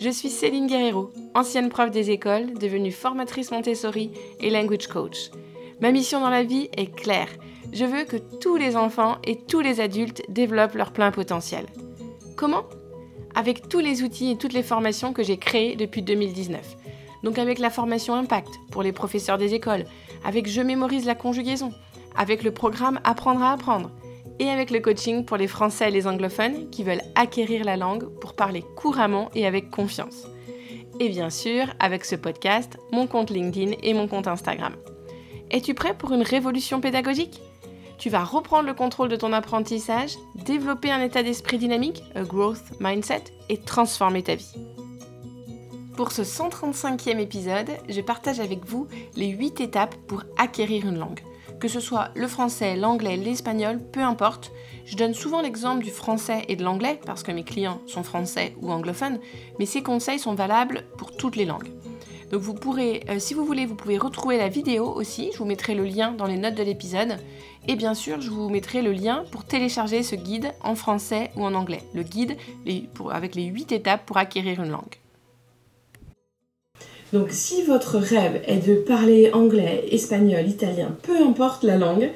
Je suis Céline Guerrero, ancienne prof des écoles, devenue formatrice Montessori et language coach. Ma mission dans la vie est claire. Je veux que tous les enfants et tous les adultes développent leur plein potentiel. Comment? Avec tous les outils et toutes les formations que j'ai créées depuis 2019. Donc avec la formation Impact pour les professeurs des écoles, avec Je mémorise la conjugaison, avec le programme Apprendre à apprendre, et avec le coaching pour les Français et les anglophones qui veulent acquérir la langue pour parler couramment et avec confiance. Et bien sûr, avec ce podcast, mon compte LinkedIn et mon compte Instagram. Es-tu prêt pour une révolution pédagogique? Tu vas reprendre le contrôle de ton apprentissage, développer un état d'esprit dynamique, a growth mindset, et transformer ta vie. Pour ce 135e épisode, je partage avec vous les 8 étapes pour acquérir une langue que ce soit le français, l'anglais, l'espagnol, peu importe. Je donne souvent l'exemple du français et de l'anglais parce que mes clients sont français ou anglophones, mais ces conseils sont valables pour toutes les langues. Donc vous pourrez, euh, si vous voulez, vous pouvez retrouver la vidéo aussi. Je vous mettrai le lien dans les notes de l'épisode. Et bien sûr, je vous mettrai le lien pour télécharger ce guide en français ou en anglais. Le guide avec les 8 étapes pour acquérir une langue. Donc si votre rêve est de parler anglais, espagnol, italien, peu importe la langue,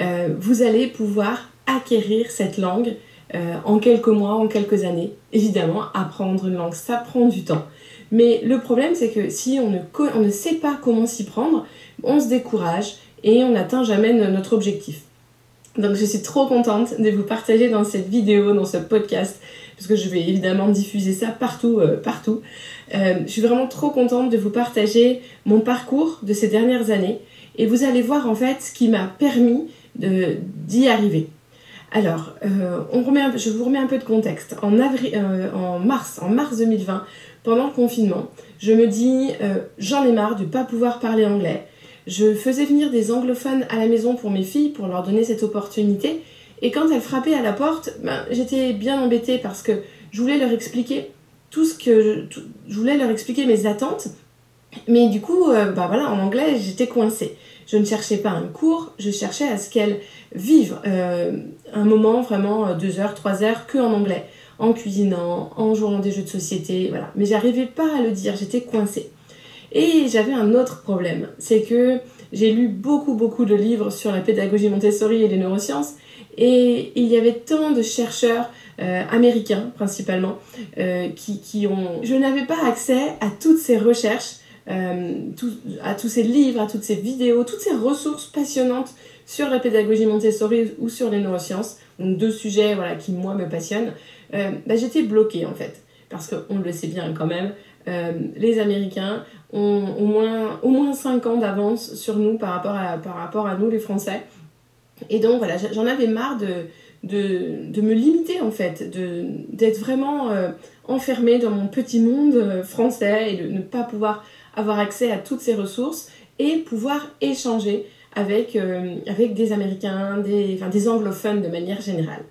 euh, vous allez pouvoir acquérir cette langue euh, en quelques mois, en quelques années. Évidemment, apprendre une langue, ça prend du temps. Mais le problème, c'est que si on ne, sait pas comment s'y prendre, on se décourage et on n'atteint jamais notre objectif. Donc je suis trop contente de vous partager dans cette vidéo, dans ce podcast, parce que je vais évidemment diffuser ça partout, euh, partout. Euh, je suis vraiment trop contente de vous partager mon parcours de ces dernières années et vous allez voir en fait ce qui m'a permis d'y arriver. Alors, euh, je vous remets un peu de contexte. En, en, mars, en mars 2020, pendant le confinement, je me dis j'en ai marre de ne pas pouvoir parler anglais. Je faisais venir des anglophones à la maison pour mes filles pour leur donner cette opportunité et quand elle frappait à la porte, ben, j'étais bien embêtée parce que je voulais leur expliquer tout ce que je, voulais leur expliquer mes attentes, mais du coup, euh, bah voilà, en anglais, j'étais coincée. Je ne cherchais pas un cours, je cherchais à ce qu'elles vivent euh, un moment vraiment euh, deux heures, trois heures que en anglais, en cuisinant, en jouant des jeux de société, voilà. Mais j'arrivais pas à le dire, j'étais coincée. Et j'avais un autre problème, c'est que j'ai lu beaucoup beaucoup de livres sur la pédagogie Montessori et les neurosciences, et il y avait tant de chercheurs euh, américains principalement euh, qui, qui, ont... Je n'avais pas accès à toutes ces recherches, euh, à tous ces livres, à toutes ces vidéos, toutes ces ressources passionnantes sur la pédagogie Montessori ou sur les neurosciences, donc deux sujets voilà, qui moi me passionnent, bah, j'étais bloquée en fait. Parce qu'on le sait bien quand même, les Américains ont au moins, au moins 5 ans d'avance sur nous par rapport, à, par rapport à nous les Français. Et donc voilà, j'en avais marre de, de, me limiter en fait, d'être vraiment euh, enfermée dans mon petit monde euh, français et de ne pas pouvoir avoir accès à toutes ces ressources et pouvoir échanger avec, euh, avec des Américains, des, enfin, des anglophones de manière générale.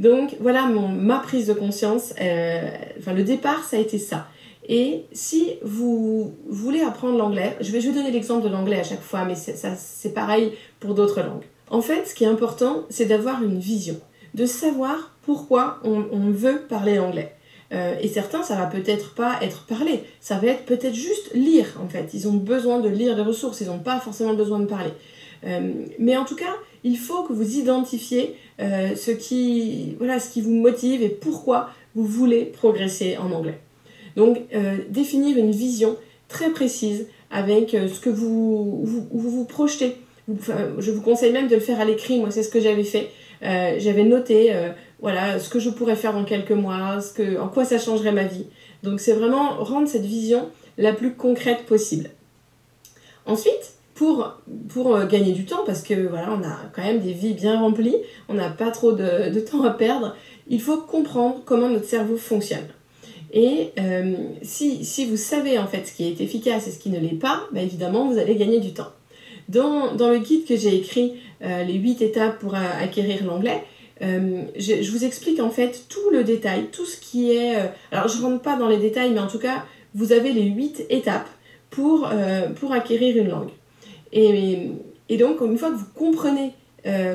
Donc voilà mon, ma prise de conscience. enfin, le départ, ça a été ça. Et si vous voulez apprendre l'anglais, je vais, je vais donner l'exemple de l'anglais à chaque fois, mais c'est pareil pour d'autres langues. En fait, ce qui est important, c'est d'avoir une vision, de savoir pourquoi on, veut parler anglais. Euh, et certains, ça va peut-être pas être parlé, ça va être peut-être juste lire en fait. Ils ont besoin de lire des ressources, ils n'ont pas forcément besoin de parler. Euh, mais en tout cas, il faut que vous identifiez euh, ce, qui, voilà, ce qui vous motive et pourquoi vous voulez progresser en anglais. Donc, définir une vision très précise avec ce que vous, vous projetez je vous conseille même de le faire à l'écrit. Moi, c'est ce que j'avais fait. Euh, j'avais noté euh, voilà, ce que je pourrais faire dans quelques mois, ce que, en quoi ça changerait ma vie. Donc, c'est vraiment rendre cette vision la plus concrète possible. Ensuite, pour, pour euh, gagner du temps, parce que voilà, on a quand même des vies bien remplies, on n'a pas trop de, de, temps à perdre, il faut comprendre comment notre cerveau fonctionne. Et si, si, vous savez en fait ce qui est efficace et ce qui ne l'est pas, bah, évidemment, vous allez gagner du temps. Dans, le guide que j'ai écrit, euh, les 8 étapes pour acquérir l'anglais, euh, je, vous explique en fait tout le détail, tout ce qui est... Euh, alors je ne rentre pas dans les détails, mais en tout cas, vous avez les 8 étapes pour, pour acquérir une langue. Et, et, donc, une fois que vous comprenez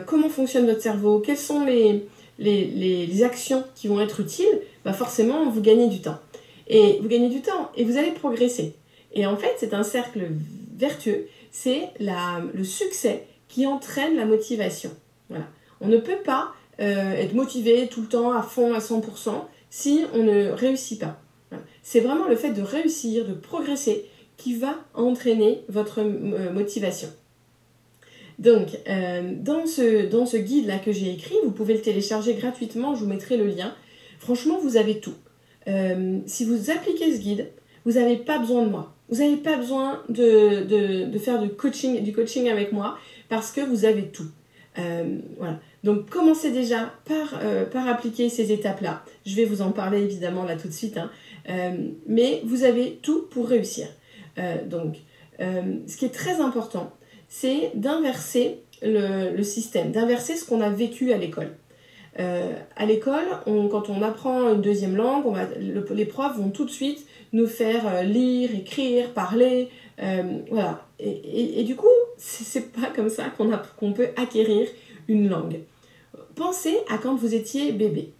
comment fonctionne votre cerveau, quelles sont les, les, les, actions qui vont être utiles, bah forcément, vous gagnez du temps. Et vous gagnez du temps et vous allez progresser. Et en fait, c'est un cercle vertueux. C'est le succès qui entraîne la motivation. On ne peut pas euh, être motivé tout le temps à fond, à 100%, si on ne réussit pas. C'est vraiment le fait de réussir, de progresser, qui va entraîner votre euh, motivation. Donc, euh, dans ce, guide-là que j'ai écrit, vous pouvez le télécharger gratuitement, je vous mettrai le lien. Franchement, vous avez tout. Si vous appliquez ce guide, vous n'avez pas besoin de moi. Vous n'avez pas besoin de, faire du coaching, du coaching avec moi parce que vous avez tout. voilà. Donc commencez déjà par, par appliquer ces étapes-là. Je vais vous en parler évidemment là tout de suite. Hein. mais vous avez tout pour réussir. Euh, donc, euh, ce qui est très important, c'est d'inverser le, système, d'inverser ce qu'on a vécu à l'école. Euh, à l'école, quand on apprend une deuxième langue, les profs vont tout de suite nous faire lire, écrire, parler, voilà. Et, du coup, c'est pas comme ça qu'on peut acquérir une langue. Pensez à quand vous étiez bébé.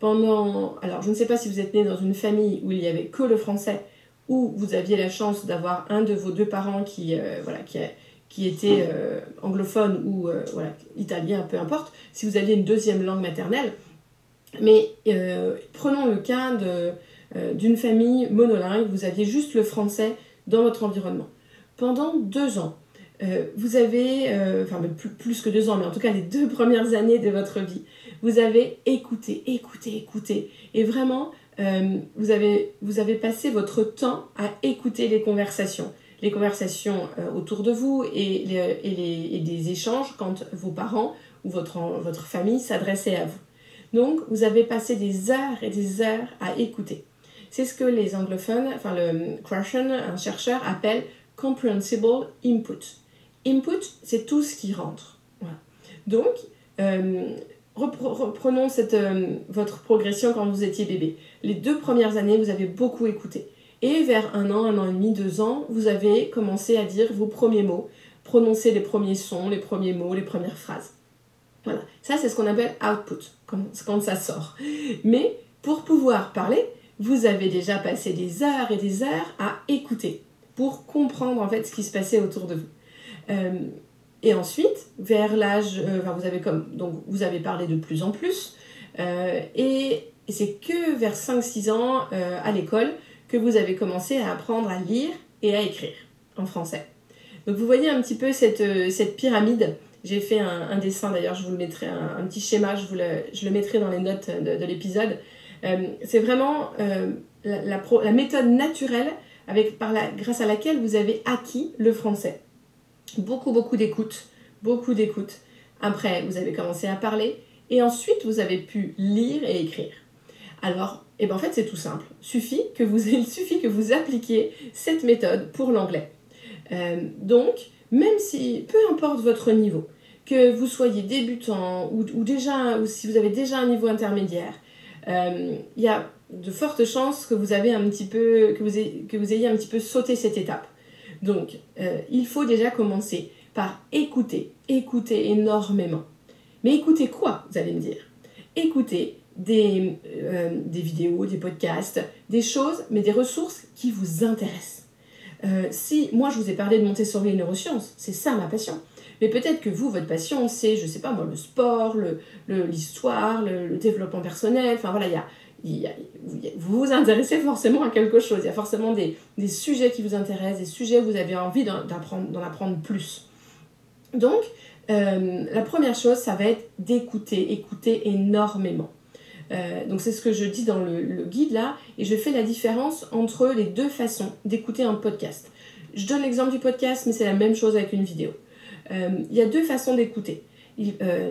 Pendant, alors je ne sais pas si vous êtes né dans une famille où il n'y avait que le français ou vous aviez la chance d'avoir un de vos deux parents qui, euh, voilà, qui, qui était euh, anglophone ou euh, voilà, italien, peu importe, si vous aviez une deuxième langue maternelle. Mais prenons le cas d'une famille monolingue, vous aviez juste le français dans votre environnement. Pendant deux ans, vous avez, enfin plus, que deux ans, mais en tout cas les deux premières années de votre vie, vous avez écouté, écouté, écouté. Et vraiment, euh, vous, avez, vous avez passé votre temps à écouter les conversations. Les conversations euh, autour de vous et, les, et, les, et, des échanges quand vos parents ou votre, votre famille s'adressaient à vous. Donc, vous avez passé des heures et des heures à écouter. C'est ce que les anglophones, enfin le Krashen, un chercheur, appelle comprehensible input. Input, c'est tout ce qui rentre. Voilà. Donc, euh, reprenons cette, euh, votre progression quand vous étiez bébé. Les deux premières années, vous avez beaucoup écouté. Et vers un an, un an et demi, deux ans, vous avez commencé à dire vos premiers mots, prononcer les premiers sons, les premiers mots, les premières phrases. Voilà, ça c'est ce qu'on appelle output, quand, quand ça sort. Mais pour pouvoir parler, vous avez déjà passé des heures et des heures à écouter pour comprendre en fait ce qui se passait autour de vous. Euh, et ensuite, vers l'âge, euh, enfin vous avez comme, donc vous avez parlé de plus en plus, euh, et, c'est que vers 5-6 ans à l'école que vous avez commencé à apprendre à lire et à écrire en français. Donc vous voyez un petit peu cette, cette pyramide. J'ai fait un, dessin d'ailleurs, je vous le mettrai, un, petit schéma, je, vous le, je le mettrai dans les notes de, l'épisode. C'est vraiment la, la, méthode naturelle avec, la, grâce à laquelle vous avez acquis le français beaucoup, beaucoup d'écoute, beaucoup d'écoute. Après, vous avez commencé à parler et ensuite vous avez pu lire et écrire. Alors, eh ben en fait, c'est tout simple. Il suffit que vous appliquiez cette méthode pour l'anglais. Euh, donc, même si, peu importe votre niveau, que vous soyez débutant ou, déjà, ou si vous avez déjà un niveau intermédiaire, euh, il y a de fortes chances que vous avez un petit peu, que vous ayez, que vous ayez un petit peu sauté cette étape. Donc, euh, il faut déjà commencer par écouter, écouter énormément. Mais écouter quoi, vous allez me dire? Écouter des, euh, des, vidéos, des podcasts, des choses, mais des ressources qui vous intéressent. Euh, si moi je vous ai parlé de Montessori et neurosciences, c'est ça ma passion. Mais peut-être que vous, votre passion, c'est, je sais pas moi, le sport, l'histoire, le, développement personnel, enfin voilà, il y vous vous intéressez forcément à quelque chose. Il y a forcément des, sujets qui vous intéressent, des sujets où vous avez envie d'en apprendre, plus. Donc, euh, la première chose, ça va être d'écouter, écouter énormément. Euh, donc c'est ce que je dis dans le, guide là, et je fais la différence entre les deux façons d'écouter un podcast. Je donne l'exemple du podcast, mais c'est la même chose avec une vidéo. Euh, il y a deux façons d'écouter.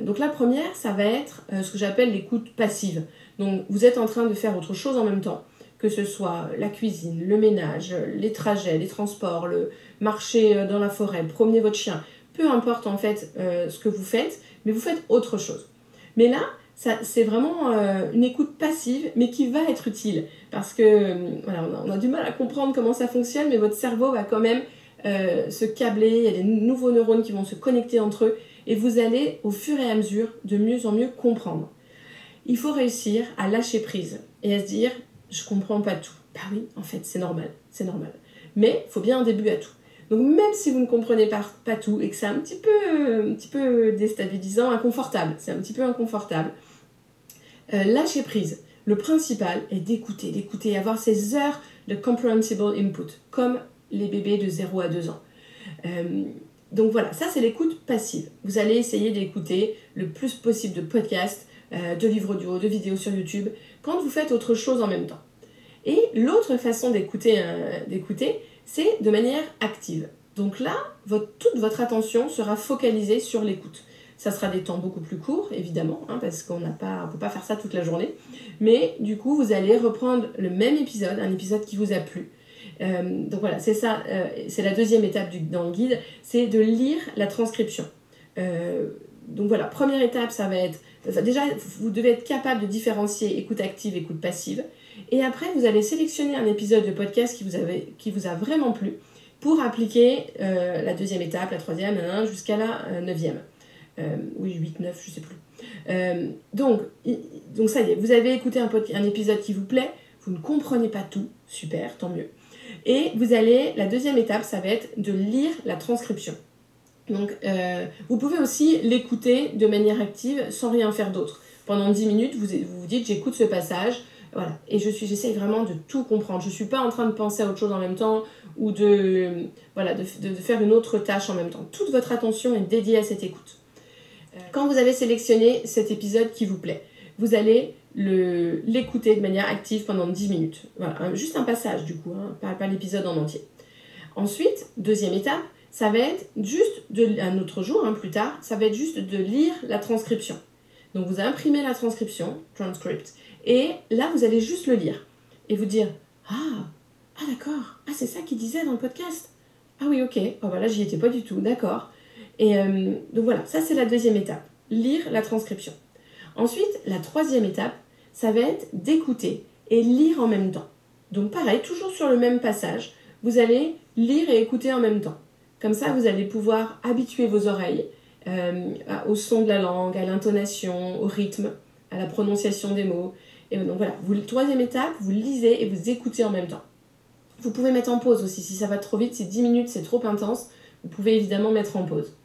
donc la première, ça va être ce que j'appelle l'écoute passive. Donc vous êtes en train de faire autre chose en même temps, que ce soit la cuisine, le ménage, les trajets, les transports, le marcher euh, dans la forêt, promener votre chien, peu importe en fait euh, ce que vous faites, mais vous faites autre chose. Mais là, c'est vraiment euh, une écoute passive, mais qui va être utile. Parce que voilà, on a, du mal à comprendre comment ça fonctionne, mais votre cerveau va quand même se câbler, il y a des nouveaux neurones qui vont se connecter entre eux, et vous allez au fur et à mesure de mieux en mieux comprendre il faut réussir à lâcher prise et à se dire je comprends pas tout. Bah oui, en fait, c'est normal, c'est normal. Mais il faut bien un début à tout. Donc même si vous ne comprenez pas, pas tout et que c'est un petit peu, un petit peu déstabilisant, inconfortable, c'est un petit peu inconfortable, euh, lâchez prise. Le principal est d'écouter, d'écouter, avoir ces heures de comprehensible input, comme les bébés de 0 à 2 ans. Euh, donc voilà, ça c'est l'écoute passive. Vous allez essayer d'écouter le plus possible de podcasts, euh, de livres audio, de vidéos sur YouTube, quand vous faites autre chose en même temps. Et l'autre façon d'écouter, d'écouter, c'est de manière active. Donc là, toute votre attention sera focalisée sur l'écoute. Ça sera des temps beaucoup plus courts, évidemment, hein, parce qu'on n'a pas, peut pas faire ça toute la journée. Mais du coup, vous allez reprendre le même épisode, un épisode qui vous a plu. Euh, donc voilà, c'est ça, euh, c'est la deuxième étape du, dans le guide, c'est de lire la transcription. Euh, donc voilà, première étape, ça va être, déjà, vous devez être capable de différencier écoute active, écoute passive. Et après, vous allez sélectionner un épisode de podcast qui vous, avait, qui vous a vraiment plu pour appliquer la deuxième étape, la troisième, jusqu'à la neuvième. Oui, 8, 9, je sais plus. donc, donc, ça y est, vous avez écouté un épisode qui vous plaît, vous ne comprenez pas tout, super, tant mieux. Et vous allez, la deuxième étape, ça va être de lire la transcription. Donc, vous pouvez aussi l'écouter de manière active sans rien faire d'autre. Pendant 10 minutes, vous vous, dites j'écoute ce passage, voilà. Et je suis, j'essaye vraiment de tout comprendre. Je ne suis pas en train de penser à autre chose en même temps ou de, voilà, de, faire une autre tâche en même temps. Toute votre attention est dédiée à cette écoute. Euh, quand vous avez sélectionné cet épisode qui vous plaît, vous allez le, l'écouter de manière active pendant 10 minutes. Juste un passage du coup, hein, pas, pas l'épisode en entier. Ensuite, deuxième étape, ça va être juste, de, un autre jour, hein, plus tard, ça va être juste de lire la transcription. Donc vous imprimez la transcription, transcript, et là vous allez juste le lire et vous dire Ah, ah d'accord, ah c'est ça qu'il disait dans le podcast. Ah oui, ok, oh là j'y étais pas du tout, d'accord. Et euh, donc voilà, ça c'est la deuxième étape, lire la transcription. Ensuite, la troisième étape, ça va être d'écouter et lire en même temps. Donc pareil, toujours sur le même passage, vous allez lire et écouter en même temps. Comme ça, vous allez pouvoir habituer vos oreilles euh, au son de la langue, à l'intonation, au rythme, à la prononciation des mots. Et donc voilà, vous, troisième étape, vous lisez et vous écoutez en même temps. Vous pouvez mettre en pause aussi, si ça va trop vite, si 10 minutes c'est trop intense, vous pouvez évidemment mettre en pause.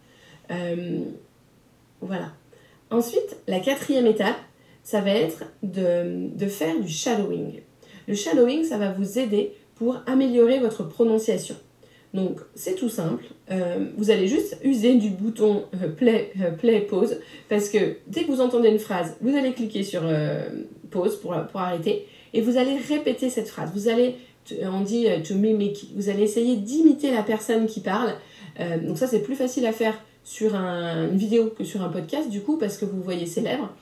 Euh, voilà. Ensuite, la quatrième étape, ça va être de, de faire du shadowing. Le shadowing, ça va vous aider pour améliorer votre prononciation. Donc c'est tout simple, euh, vous allez juste user du bouton euh, play, euh, play, pause, parce que dès que vous entendez une phrase, vous allez cliquer sur pause pour, pour arrêter, et vous allez répéter cette phrase. Vous allez, on dit to mimic, vous allez essayer d'imiter la personne qui parle. donc ça c'est plus facile à faire sur un, une vidéo que sur un podcast du coup, parce que vous voyez ses lèvres.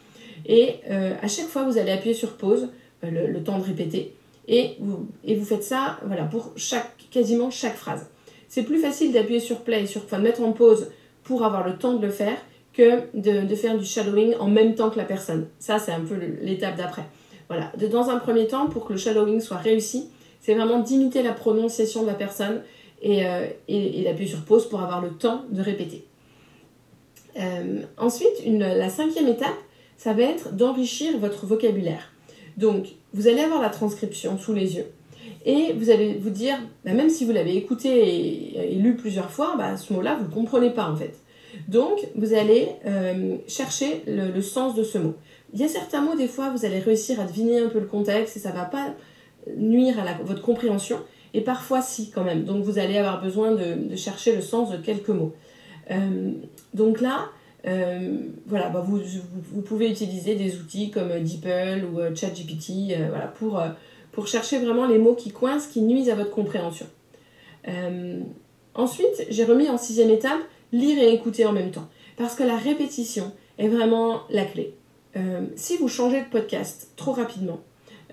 Et à chaque fois vous allez appuyer sur pause, le, le, temps de répéter, et vous, faites ça voilà, pour chaque, quasiment chaque phrase. C'est plus facile d'appuyer sur play, sur, enfin, de mettre en pause pour avoir le temps de le faire que de, faire du shadowing en même temps que la personne. Ça, c'est un peu l'étape d'après. Voilà. dans un premier temps, pour que le shadowing soit réussi, c'est vraiment d'imiter la prononciation de la personne et, euh, d'appuyer sur pause pour avoir le temps de répéter. Euh, ensuite, la cinquième étape, ça va être d'enrichir votre vocabulaire. Donc, vous allez avoir la transcription sous les yeux. Et vous allez vous dire, bah, même si vous l'avez écouté et, lu plusieurs fois, bah, ce mot-là, vous ne comprenez pas en fait. Donc, vous allez euh, chercher le, sens de ce mot. Il y a certains mots, des fois, vous allez réussir à deviner un peu le contexte et ça ne va pas nuire à votre compréhension. Et parfois, si, quand même. Donc, vous allez avoir besoin de, chercher le sens de quelques mots. Euh, donc là, voilà, bah, vous, vous, pouvez utiliser des outils comme DeepL ou ChatGPT voilà, pour pour chercher vraiment les mots qui coincent, qui nuisent à votre compréhension. Euh, ensuite, j'ai remis en sixième étape lire et écouter en même temps. Parce que la répétition est vraiment la clé. Euh, si vous changez de podcast trop rapidement,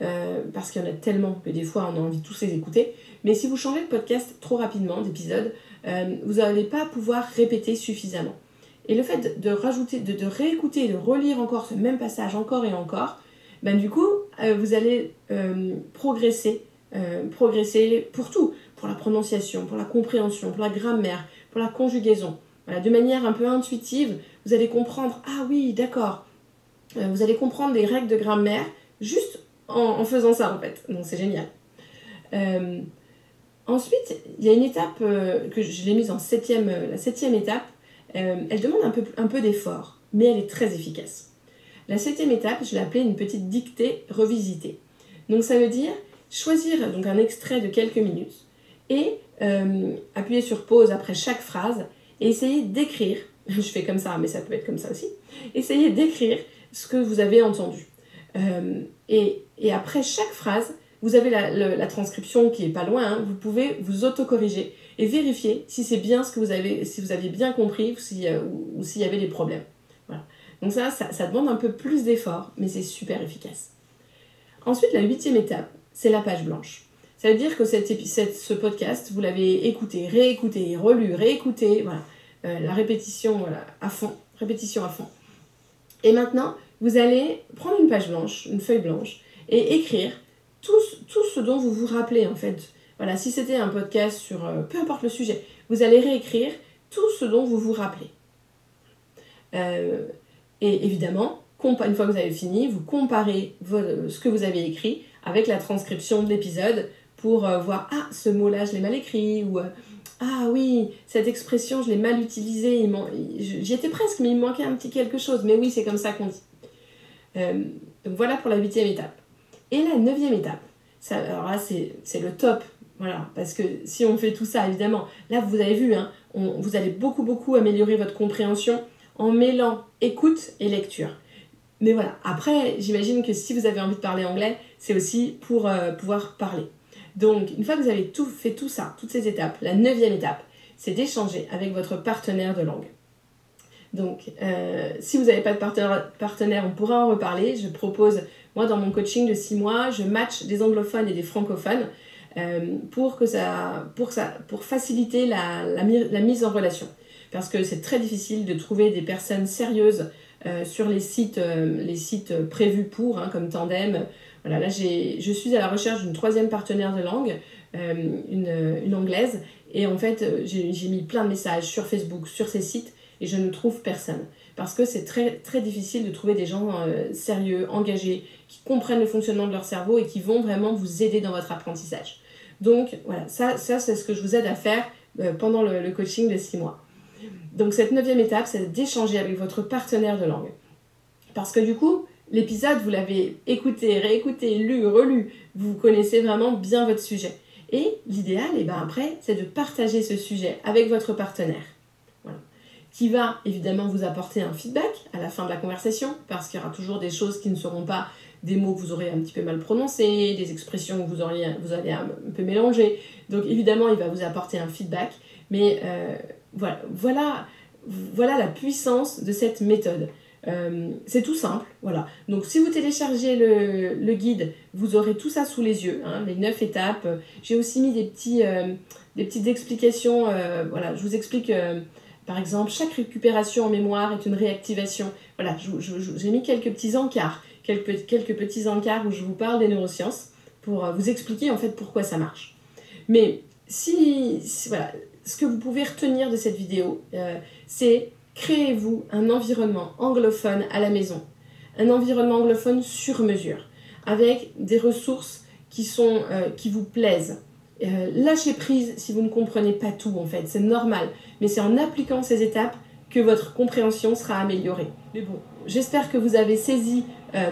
euh, parce qu'il y en a tellement que des fois on a envie de tous les écouter, mais si vous changez de podcast trop rapidement, d'épisode, vous n'allez pas pouvoir répéter suffisamment. Et le fait de, rajouter, de, réécouter, de relire encore ce même passage encore et encore, ben du coup, euh, vous allez euh, progresser, euh, progresser pour tout, pour la prononciation, pour la compréhension, pour la grammaire, pour la conjugaison. de manière un peu intuitive, vous allez comprendre, ah oui, d'accord, vous allez comprendre des règles de grammaire juste en, faisant ça en fait. Donc c'est génial. ensuite, il y a une étape que je l'ai mise en septième, la septième étape. Elle demande un peu, d'effort, mais elle est très efficace. La septième étape, je l'ai appelée une petite dictée revisitée. Donc ça veut dire choisir donc un extrait de quelques minutes et euh, appuyer sur pause après chaque phrase et essayer d'écrire, je fais comme ça, mais ça peut être comme ça aussi, essayer d'écrire ce que vous avez entendu. Euh, et, après chaque phrase, vous avez la, transcription qui est pas loin, hein. vous pouvez vous autocorriger et vérifier si c'est bien ce que vous avez, si vous avez bien compris euh, ou s'il y avait des problèmes. Donc ça, ça, demande un peu plus d'effort, mais c'est super efficace. Ensuite, la huitième étape, c'est la page blanche. Ça veut dire que cette, ce podcast, vous l'avez écouté, réécouté, relu, réécouté, voilà, euh, la répétition voilà, à fond, répétition à fond. Et maintenant, vous allez prendre une page blanche, une feuille blanche, et écrire tout ce dont vous vous rappelez en fait. Voilà, si c'était un podcast sur euh, peu importe le sujet, vous allez réécrire tout ce dont vous vous rappelez. Euh, et évidemment, une fois que vous avez fini, vous comparez ce que vous avez écrit avec la transcription de l'épisode pour euh, voir ah ce mot-là je l'ai mal écrit ou euh, ah oui cette expression je l'ai mal utilisée j'y étais presque mais il me manquait un petit quelque chose mais oui c'est comme ça qu'on dit. Euh, donc voilà pour la huitième étape. Et la neuvième étape. Alors là c'est le top voilà parce que si on fait tout ça évidemment là vous avez vu hein, vous allez beaucoup beaucoup améliorer votre compréhension en mêlant écoute et lecture. Mais voilà, après, j'imagine que si vous avez envie de parler anglais, c'est aussi pour euh, pouvoir parler. Donc, une fois que vous avez tout fait tout ça, toutes ces étapes, la neuvième étape, c'est d'échanger avec votre partenaire de langue. Donc, euh, si vous n'avez pas de partenaire, partenaire, on pourra en reparler. Je propose, moi, dans mon coaching de 6 mois, je match des anglophones et des francophones pour, que ça, pour, ça, pour faciliter la, mise en relation parce que c'est très difficile de trouver des personnes sérieuses euh, sur les sites, euh, les sites prévus pour, hein, comme Tandem. Voilà, là, je suis à la recherche d'une troisième partenaire de langue, euh, une, une, anglaise, et en fait, j'ai mis plein de messages sur Facebook, sur ces sites, et je ne trouve personne. Parce que c'est très, très difficile de trouver des gens sérieux, engagés, qui comprennent le fonctionnement de leur cerveau et qui vont vraiment vous aider dans votre apprentissage. Donc voilà, ça, c'est ce que je vous aide à faire pendant le, le coaching de 6 mois. Donc cette neuvième étape, c'est d'échanger avec votre partenaire de langue. Parce que du coup, l'épisode, vous l'avez écouté, réécouté, lu, relu, vous connaissez vraiment bien votre sujet. Et l'idéal, et eh ben après, c'est de partager ce sujet avec votre partenaire. Voilà. Qui va évidemment vous apporter un feedback à la fin de la conversation, parce qu'il y aura toujours des choses qui ne seront pas des mots que vous aurez un petit peu mal prononcés, des expressions que vous, auriez, vous allez un peu mélanger. Donc évidemment, il va vous apporter un feedback, mais euh, voilà, voilà, voilà la puissance de cette méthode. Euh, c'est tout simple, voilà. Donc si vous téléchargez le, guide, vous aurez tout ça sous les yeux, hein, les neuf étapes. J'ai aussi mis des, petits, euh, des petites explications, voilà, je vous explique, par exemple, chaque récupération en mémoire est une réactivation. Voilà, j'ai mis quelques petits encarts, quelques, quelques petits encarts où je vous parle des neurosciences pour vous expliquer en fait pourquoi ça marche. Mais si voilà, ce que vous pouvez retenir de cette vidéo, euh, c'est créez-vous un environnement anglophone à la maison. Un environnement anglophone sur mesure, avec des ressources qui, sont, euh, qui vous plaisent. Euh, lâchez prise si vous ne comprenez pas tout en fait, c'est normal. Mais c'est en appliquant ces étapes que votre compréhension sera améliorée. Mais bon, j'espère que vous avez saisi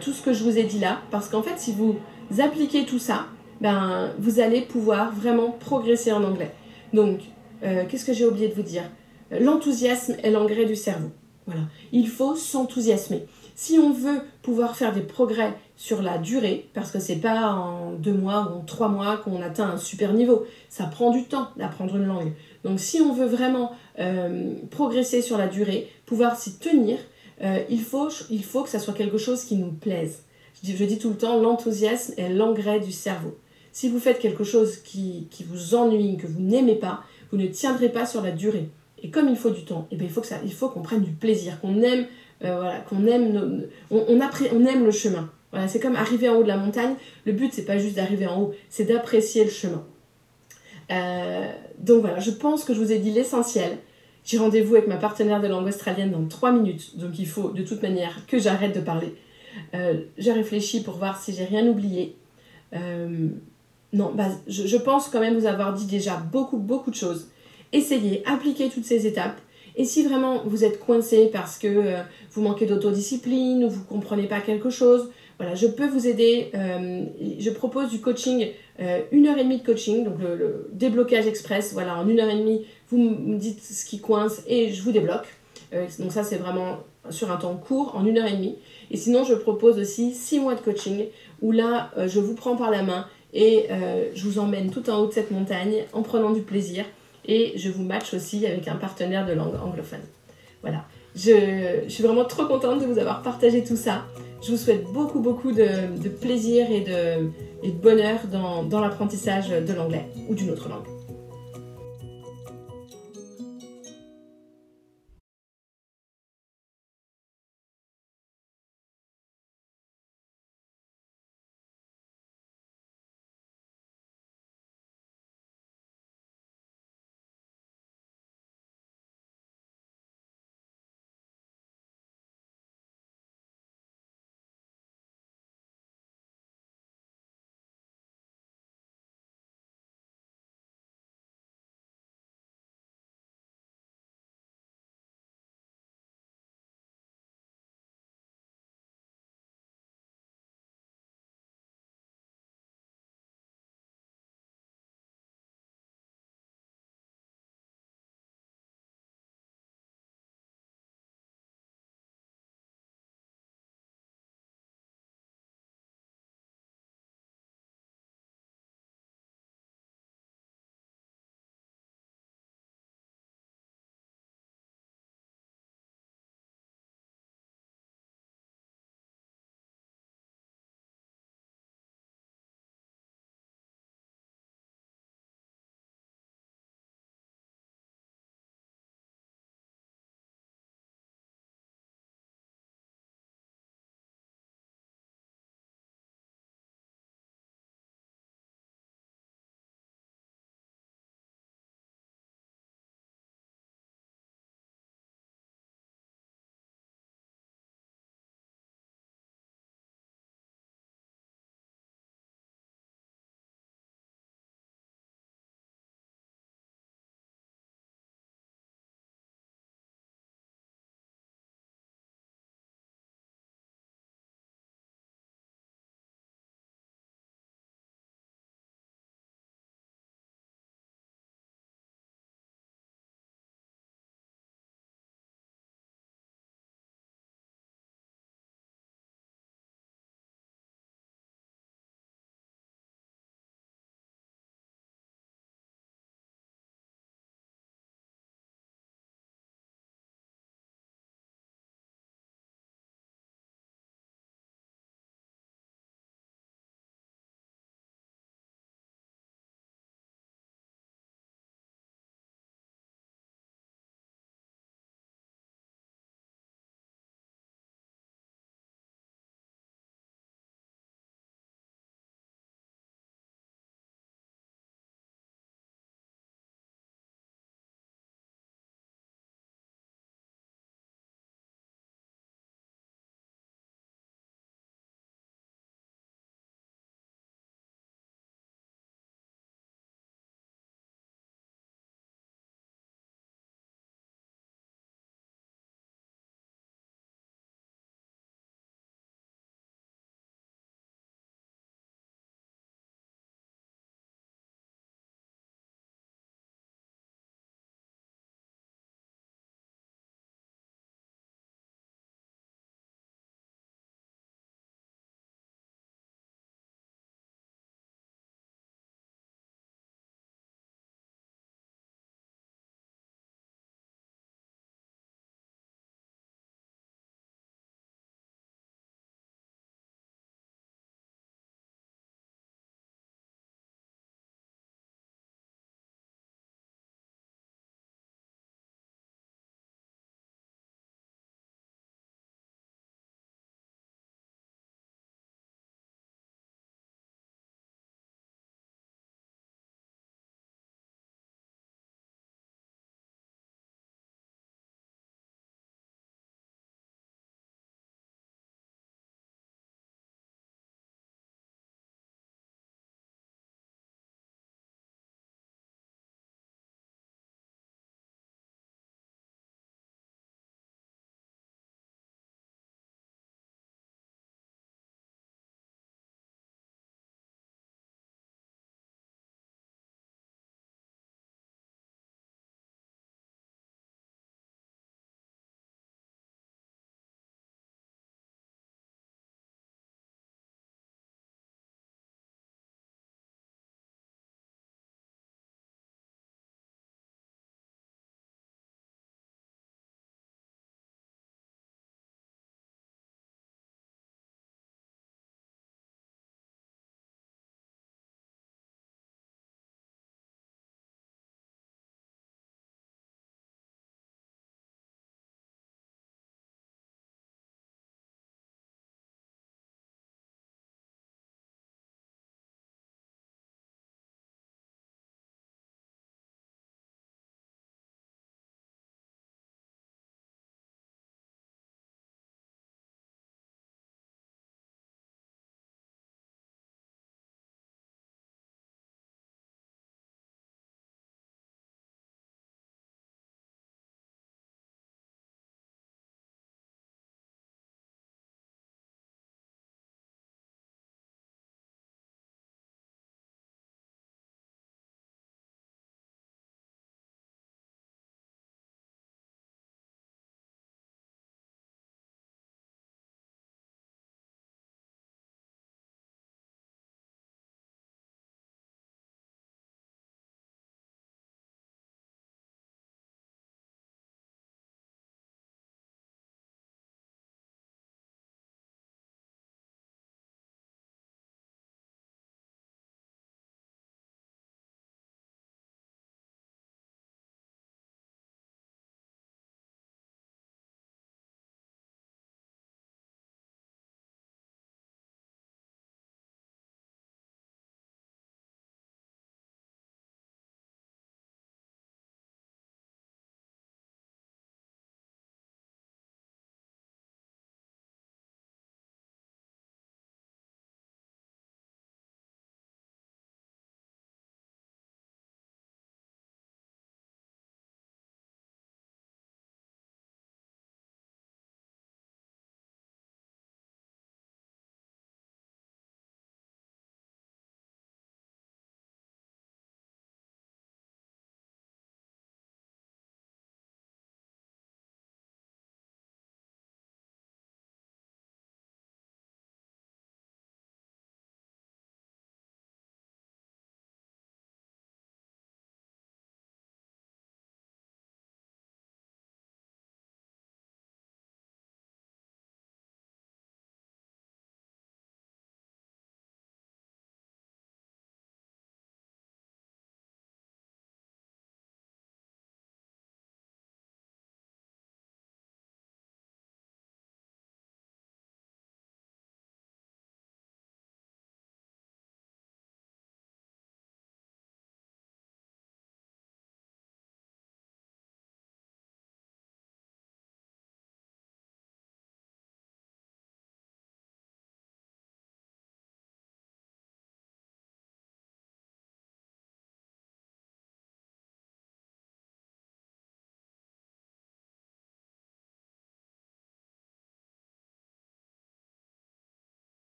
tout ce que je vous ai dit là, parce qu'en fait, si vous appliquez tout ça, ben, vous allez pouvoir vraiment progresser en anglais. Donc, euh, qu'est-ce que j'ai oublié de vous dire? L'enthousiasme est l'engrais du cerveau. Voilà. Il faut s'enthousiasmer. Si on veut pouvoir faire des progrès sur la durée, parce que c'est pas en deux mois ou en trois mois qu'on atteint un super niveau, ça prend du temps d'apprendre une langue. Donc si on veut vraiment euh, progresser sur la durée, pouvoir s'y tenir, euh, il, faut, il faut que ça soit quelque chose qui nous plaise. Je dis, tout le temps, l'enthousiasme est l'engrais du cerveau. Si vous faites quelque chose qui, qui vous ennuie, que vous n'aimez pas, vous ne tiendrez pas sur la durée. Et comme il faut du temps, et eh bien il faut que ça, il faut qu'on prenne du plaisir, qu'on aime, euh, voilà, qu'on aime, on, on, aime le chemin. Voilà, c'est comme arriver en haut de la montagne. Le but c'est pas juste d'arriver en haut, c'est d'apprécier le chemin. Euh, donc voilà, je pense que je vous ai dit l'essentiel. J'ai rendez-vous avec ma partenaire de langue australienne dans 3 minutes, donc il faut de toute manière que j'arrête de parler. Euh, j'ai réfléchi pour voir si j'ai rien oublié. Non, bah, je, pense quand même vous avoir dit déjà beaucoup, beaucoup de choses. Essayez, appliquez toutes ces étapes. Et si vraiment vous êtes coincé parce que euh, vous manquez d'autodiscipline ou vous comprenez pas quelque chose, voilà, je peux vous aider. Euh, je propose du coaching, euh, une heure et demie de coaching, donc le, déblocage express. Voilà, en une heure et demie, vous me dites ce qui coince et je vous débloque. donc ça, c'est vraiment sur un temps court, en une heure et demie. Et sinon, je propose aussi six mois de coaching où là, je vous prends par la main et je vous emmène tout en haut de cette montagne en prenant du plaisir et je vous match aussi avec un partenaire de langue anglophone. Voilà. Je, suis vraiment trop contente de vous avoir partagé tout ça. Je vous souhaite beaucoup, beaucoup de, plaisir et de, et de bonheur dans, dans l'apprentissage de l'anglais ou d'une autre langue.